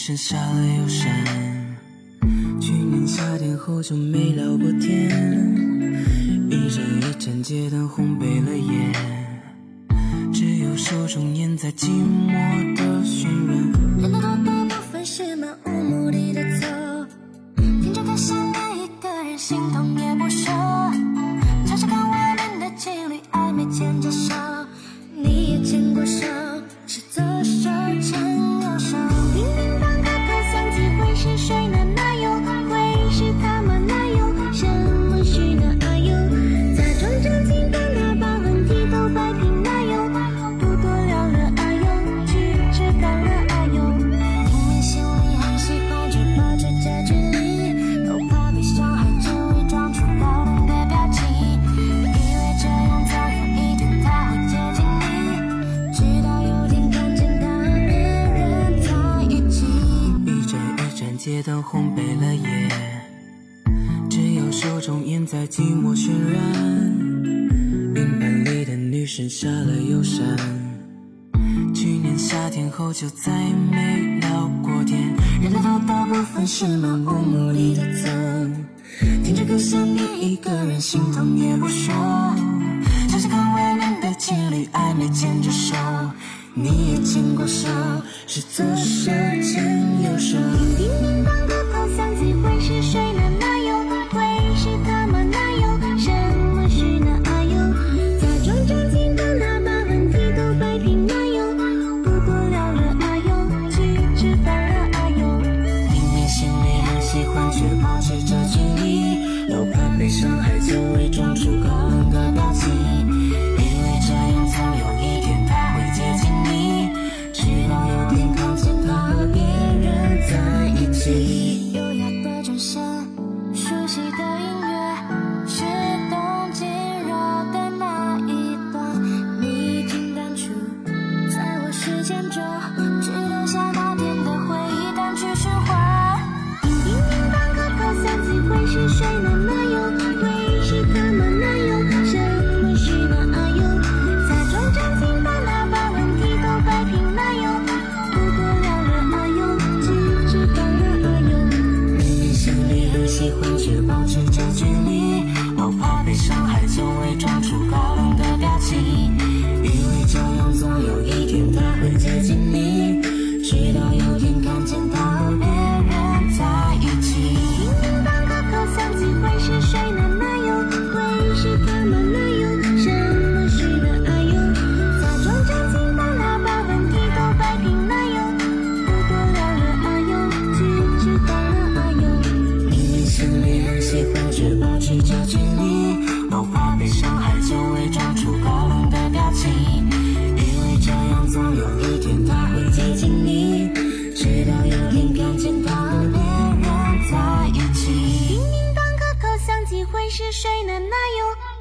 山下了又山。去年夏天后就没聊过天，一盏一盏街灯烘焙了夜，只有手中烟在寂寞的渲染。街灯烘焙了夜，只有手中烟在寂寞渲染。云盘里的女神下了又闪，去年夏天后就再没聊过天。人的多大部分是漫无目的的走，听着歌想念一个人，心痛也不说。想想看外面的情侣暧昧牵着手，你也牵过手，是左手牵右手。叮叮当个头响起，会是谁呢？哪有？会是他吗？哪有？什么是那啊有？假装正经的那把问题都摆平，哪有？不多聊了啊有，去吃饭了啊有。明明心里很喜欢，却保持着距离，又怕被伤害，就伪装出高冷的表情，试着距离，偶怕被伤害就伪装出高冷的表情，以为这样总有一天他会接近你，直到有天看见他和人在一起。叮叮当个口香，机会是谁呢？那又。